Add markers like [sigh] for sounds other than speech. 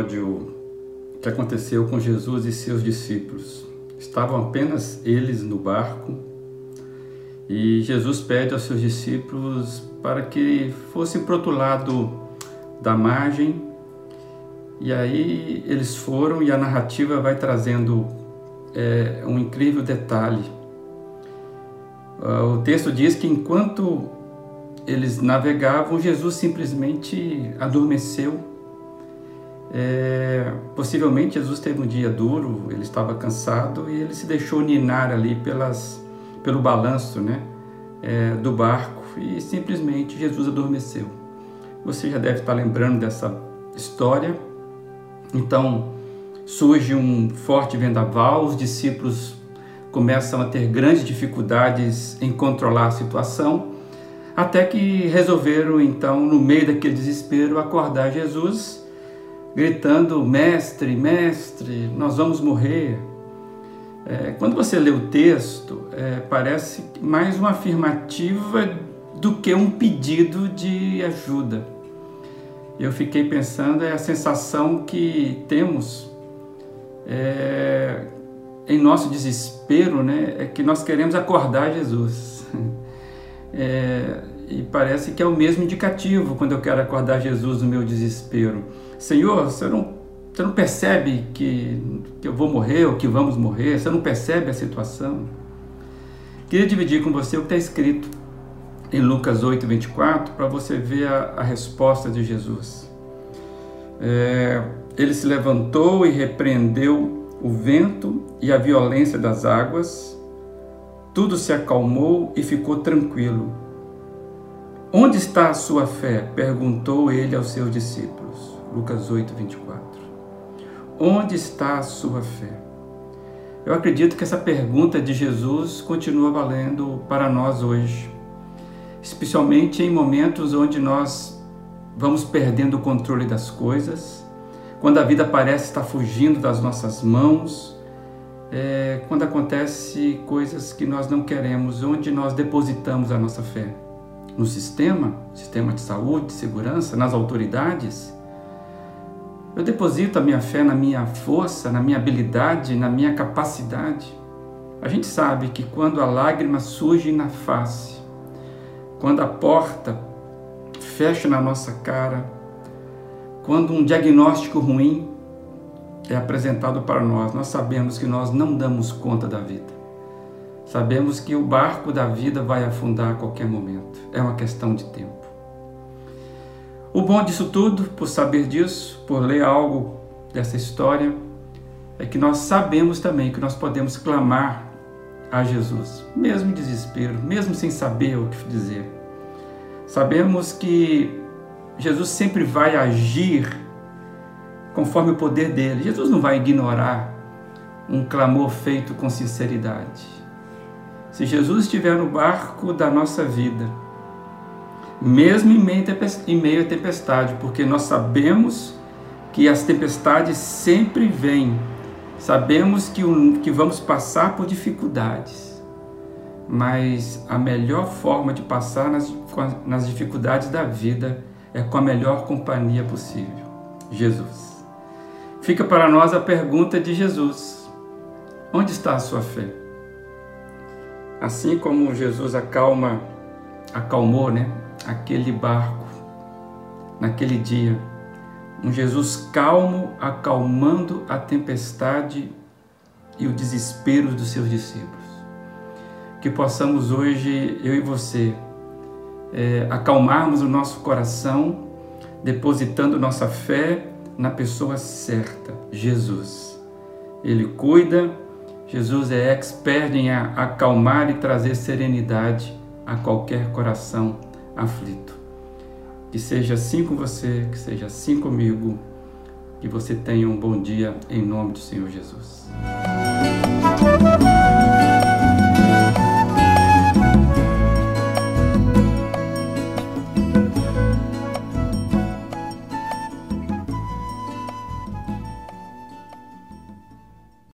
Episódio que aconteceu com Jesus e seus discípulos. Estavam apenas eles no barco e Jesus pede aos seus discípulos para que fossem para outro lado da margem. E aí eles foram e a narrativa vai trazendo é, um incrível detalhe. O texto diz que enquanto eles navegavam, Jesus simplesmente adormeceu é, possivelmente Jesus teve um dia duro, ele estava cansado e ele se deixou ninar ali pelas, pelo balanço né, é, do barco e simplesmente Jesus adormeceu. Você já deve estar lembrando dessa história. Então surge um forte vendaval, os discípulos começam a ter grandes dificuldades em controlar a situação, até que resolveram então, no meio daquele desespero, acordar Jesus gritando: Mestre, mestre, nós vamos morrer. É, quando você lê o texto, é, parece mais uma afirmativa do que um pedido de ajuda. Eu fiquei pensando, é a sensação que temos é, em nosso desespero, né, é que nós queremos acordar Jesus. [laughs] É, e parece que é o mesmo indicativo quando eu quero acordar Jesus no meu desespero. Senhor, você não, você não percebe que, que eu vou morrer ou que vamos morrer? Você não percebe a situação? Queria dividir com você o que está escrito em Lucas 8, 24, para você ver a, a, resposta de Jesus. É, ele se levantou e repreendeu o vento e a violência das águas, tudo se acalmou e ficou tranquilo. Onde está a sua fé? perguntou ele aos seus discípulos. Lucas 8, 24. Onde está a sua fé? Eu acredito que essa pergunta de Jesus continua valendo para nós hoje, especialmente em momentos onde nós vamos perdendo o controle das coisas, quando a vida parece estar fugindo das nossas mãos, é, quando acontece coisas que nós não queremos, onde nós depositamos a nossa fé? No sistema, sistema de saúde, de segurança, nas autoridades? Eu deposito a minha fé na minha força, na minha habilidade, na minha capacidade. A gente sabe que quando a lágrima surge na face, quando a porta fecha na nossa cara, quando um diagnóstico ruim é apresentado para nós, nós sabemos que nós não damos conta da vida. Sabemos que o barco da vida vai afundar a qualquer momento. É uma questão de tempo. O bom disso tudo, por saber disso, por ler algo dessa história, é que nós sabemos também que nós podemos clamar a Jesus, mesmo em desespero, mesmo sem saber o que dizer. Sabemos que Jesus sempre vai agir conforme o poder dele. Jesus não vai ignorar um clamor feito com sinceridade. Se Jesus estiver no barco da nossa vida, mesmo em meio à tempestade, porque nós sabemos que as tempestades sempre vêm, sabemos que, que vamos passar por dificuldades, mas a melhor forma de passar nas, nas dificuldades da vida é com a melhor companhia possível: Jesus. Fica para nós a pergunta de Jesus: onde está a sua fé? Assim como Jesus acalma, acalmou, né? aquele barco, naquele dia. Um Jesus calmo, acalmando a tempestade e o desespero dos seus discípulos. Que possamos hoje, eu e você, é, acalmarmos o nosso coração, depositando nossa fé na pessoa certa, Jesus. Ele cuida, Jesus é expert em acalmar e trazer serenidade a qualquer coração aflito. Que seja assim com você, que seja assim comigo, que você tenha um bom dia em nome do Senhor Jesus.